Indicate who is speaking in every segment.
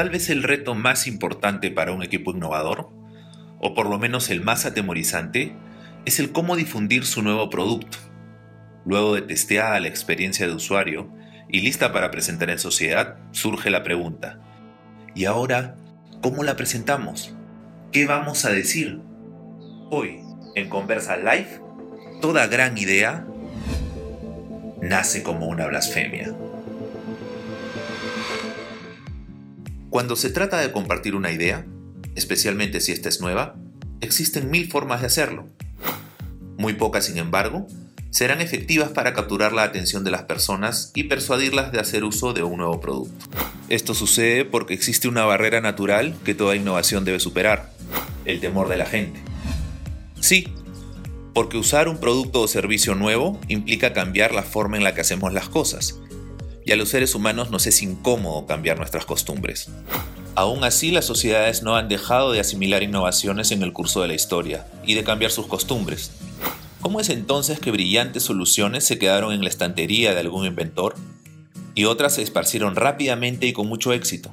Speaker 1: tal vez el reto más importante para un equipo innovador, o por lo menos el más atemorizante, es el cómo difundir su nuevo producto. Luego de testeada la experiencia de usuario y lista para presentar en sociedad, surge la pregunta, ¿y ahora cómo la presentamos? ¿Qué vamos a decir? Hoy, en Conversa Live, toda gran idea nace como una blasfemia. Cuando se trata de compartir una idea, especialmente si esta es nueva, existen mil formas de hacerlo. Muy pocas, sin embargo, serán efectivas para capturar la atención de las personas y persuadirlas de hacer uso de un nuevo producto. Esto sucede porque existe una barrera natural que toda innovación debe superar, el temor de la gente. Sí, porque usar un producto o servicio nuevo implica cambiar la forma en la que hacemos las cosas, y a los seres humanos nos es incómodo cambiar nuestras costumbres. Aún así, las sociedades no han dejado de asimilar innovaciones en el curso de la historia y de cambiar sus costumbres. ¿Cómo es entonces que brillantes soluciones se quedaron en la estantería de algún inventor y otras se esparcieron rápidamente y con mucho éxito?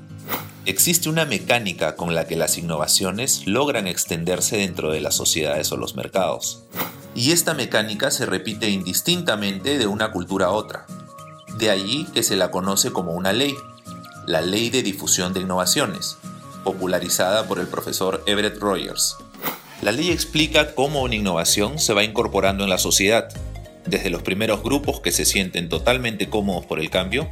Speaker 1: Existe una mecánica con la que las innovaciones logran extenderse dentro de las sociedades o los mercados. Y esta mecánica se repite indistintamente de una cultura a otra. De allí que se la conoce como una ley, la Ley de Difusión de Innovaciones, popularizada por el profesor Everett Rogers. La ley explica cómo una innovación se va incorporando en la sociedad, desde los primeros grupos que se sienten totalmente cómodos por el cambio,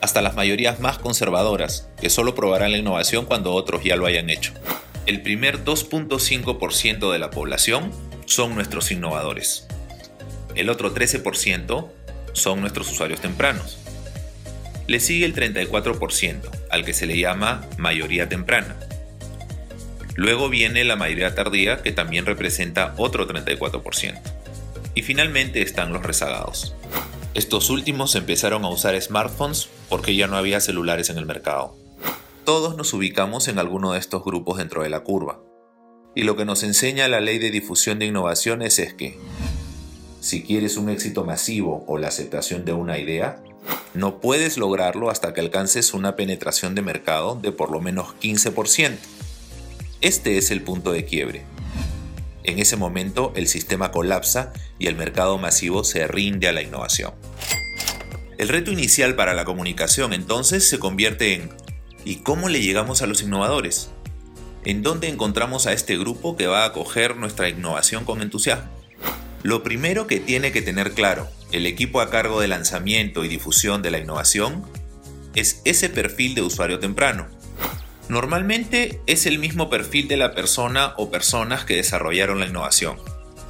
Speaker 1: hasta las mayorías más conservadoras, que solo probarán la innovación cuando otros ya lo hayan hecho. El primer 2.5% de la población son nuestros innovadores. El otro 13% son nuestros usuarios tempranos. Le sigue el 34%, al que se le llama mayoría temprana. Luego viene la mayoría tardía, que también representa otro 34%. Y finalmente están los rezagados. Estos últimos empezaron a usar smartphones porque ya no había celulares en el mercado. Todos nos ubicamos en alguno de estos grupos dentro de la curva. Y lo que nos enseña la ley de difusión de innovaciones es que si quieres un éxito masivo o la aceptación de una idea, no puedes lograrlo hasta que alcances una penetración de mercado de por lo menos 15%. Este es el punto de quiebre. En ese momento el sistema colapsa y el mercado masivo se rinde a la innovación. El reto inicial para la comunicación entonces se convierte en ¿y cómo le llegamos a los innovadores? ¿En dónde encontramos a este grupo que va a acoger nuestra innovación con entusiasmo? Lo primero que tiene que tener claro el equipo a cargo de lanzamiento y difusión de la innovación es ese perfil de usuario temprano. Normalmente es el mismo perfil de la persona o personas que desarrollaron la innovación.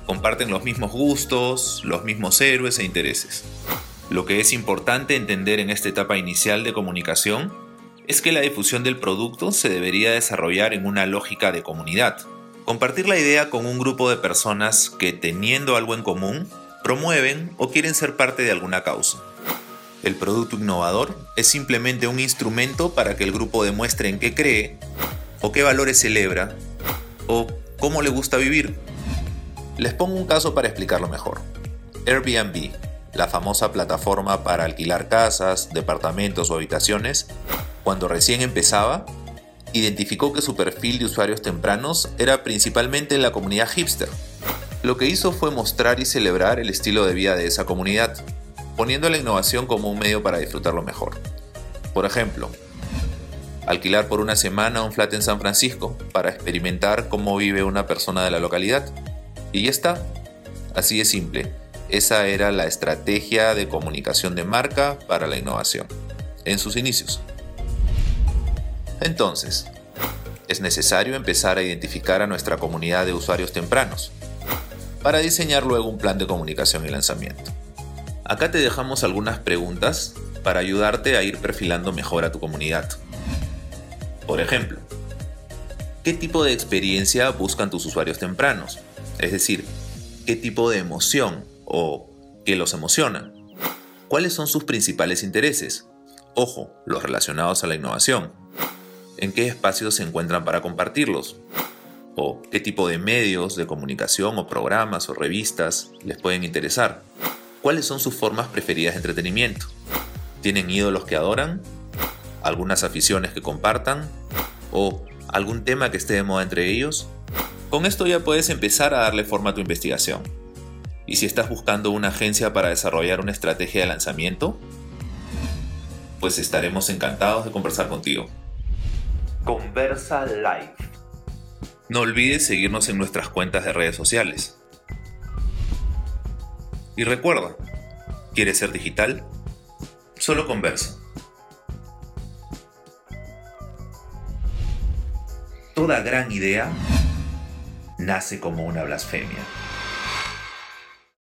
Speaker 1: Comparten los mismos gustos, los mismos héroes e intereses. Lo que es importante entender en esta etapa inicial de comunicación es que la difusión del producto se debería desarrollar en una lógica de comunidad, Compartir la idea con un grupo de personas que, teniendo algo en común, promueven o quieren ser parte de alguna causa. El producto innovador es simplemente un instrumento para que el grupo demuestre en qué cree, o qué valores celebra, o cómo le gusta vivir. Les pongo un caso para explicarlo mejor. Airbnb, la famosa plataforma para alquilar casas, departamentos o habitaciones, cuando recién empezaba, identificó que su perfil de usuarios tempranos era principalmente en la comunidad hipster. Lo que hizo fue mostrar y celebrar el estilo de vida de esa comunidad, poniendo la innovación como un medio para disfrutarlo mejor. Por ejemplo, alquilar por una semana un flat en San Francisco para experimentar cómo vive una persona de la localidad. Y ya está. Así de simple. Esa era la estrategia de comunicación de marca para la innovación, en sus inicios. Entonces, es necesario empezar a identificar a nuestra comunidad de usuarios tempranos para diseñar luego un plan de comunicación y lanzamiento. Acá te dejamos algunas preguntas para ayudarte a ir perfilando mejor a tu comunidad. Por ejemplo, ¿qué tipo de experiencia buscan tus usuarios tempranos? Es decir, ¿qué tipo de emoción o qué los emociona? ¿Cuáles son sus principales intereses? Ojo, los relacionados a la innovación en qué espacios se encuentran para compartirlos, o qué tipo de medios de comunicación o programas o revistas les pueden interesar, cuáles son sus formas preferidas de entretenimiento, tienen ídolos que adoran, algunas aficiones que compartan o algún tema que esté de moda entre ellos. Con esto ya puedes empezar a darle forma a tu investigación. Y si estás buscando una agencia para desarrollar una estrategia de lanzamiento, pues estaremos encantados de conversar contigo. Conversa Live. No olvides seguirnos en nuestras cuentas de redes sociales. Y recuerda, ¿quieres ser digital? Solo conversa. Toda gran idea nace como una blasfemia.